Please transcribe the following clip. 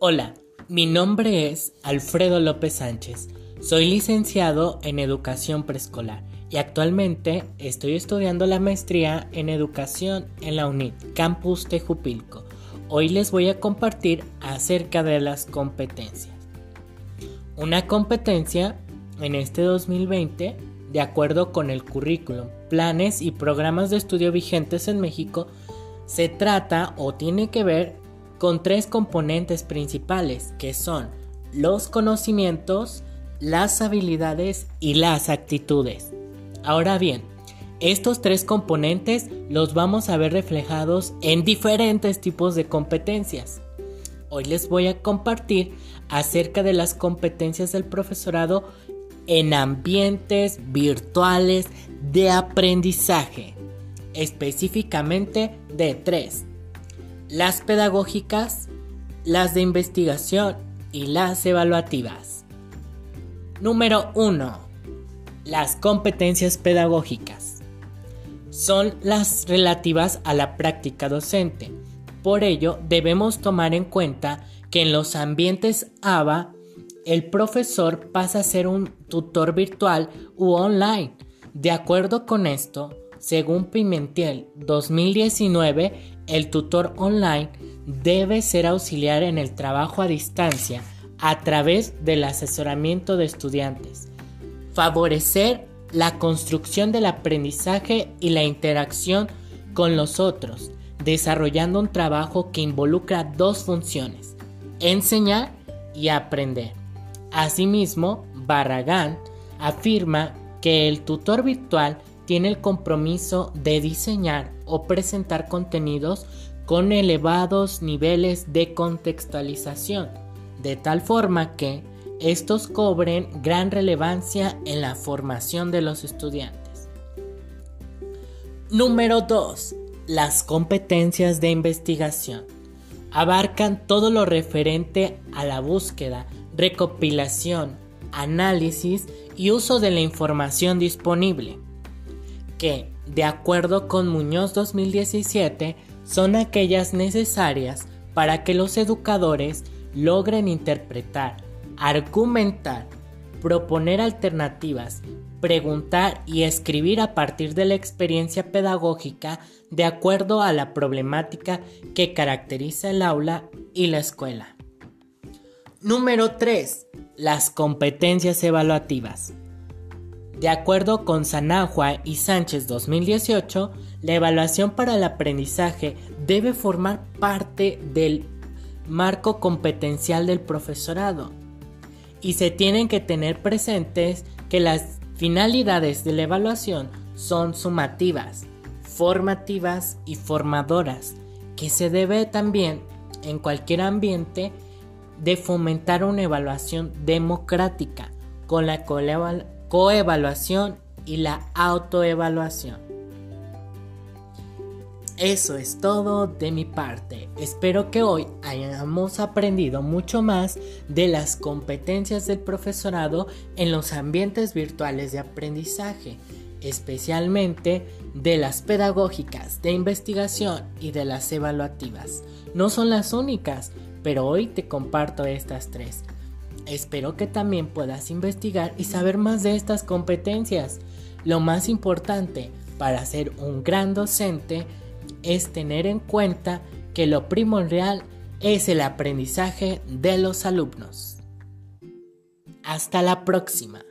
Hola, mi nombre es Alfredo López Sánchez. Soy licenciado en educación preescolar y actualmente estoy estudiando la maestría en educación en la UNIT, Campus Tejupilco. Hoy les voy a compartir acerca de las competencias. Una competencia en este 2020, de acuerdo con el currículum, planes y programas de estudio vigentes en México, se trata o tiene que ver con tres componentes principales que son los conocimientos, las habilidades y las actitudes. Ahora bien, estos tres componentes los vamos a ver reflejados en diferentes tipos de competencias. Hoy les voy a compartir acerca de las competencias del profesorado en ambientes virtuales de aprendizaje, específicamente de tres las pedagógicas, las de investigación y las evaluativas. Número 1. Las competencias pedagógicas. Son las relativas a la práctica docente. Por ello, debemos tomar en cuenta que en los ambientes ABA, el profesor pasa a ser un tutor virtual u online. De acuerdo con esto, según Pimentel 2019, el tutor online debe ser auxiliar en el trabajo a distancia a través del asesoramiento de estudiantes, favorecer la construcción del aprendizaje y la interacción con los otros, desarrollando un trabajo que involucra dos funciones, enseñar y aprender. Asimismo, Barragán afirma que el tutor virtual tiene el compromiso de diseñar o presentar contenidos con elevados niveles de contextualización, de tal forma que estos cobren gran relevancia en la formación de los estudiantes. Número 2. Las competencias de investigación. Abarcan todo lo referente a la búsqueda, recopilación, análisis y uso de la información disponible que, de acuerdo con Muñoz 2017, son aquellas necesarias para que los educadores logren interpretar, argumentar, proponer alternativas, preguntar y escribir a partir de la experiencia pedagógica de acuerdo a la problemática que caracteriza el aula y la escuela. Número 3. Las competencias evaluativas. De acuerdo con Sanahua y Sánchez 2018, la evaluación para el aprendizaje debe formar parte del marco competencial del profesorado y se tienen que tener presentes que las finalidades de la evaluación son sumativas, formativas y formadoras, que se debe también en cualquier ambiente de fomentar una evaluación democrática con la coevaluación y la autoevaluación. Eso es todo de mi parte. Espero que hoy hayamos aprendido mucho más de las competencias del profesorado en los ambientes virtuales de aprendizaje, especialmente de las pedagógicas, de investigación y de las evaluativas. No son las únicas, pero hoy te comparto estas tres. Espero que también puedas investigar y saber más de estas competencias. Lo más importante para ser un gran docente es tener en cuenta que lo primordial es el aprendizaje de los alumnos. Hasta la próxima.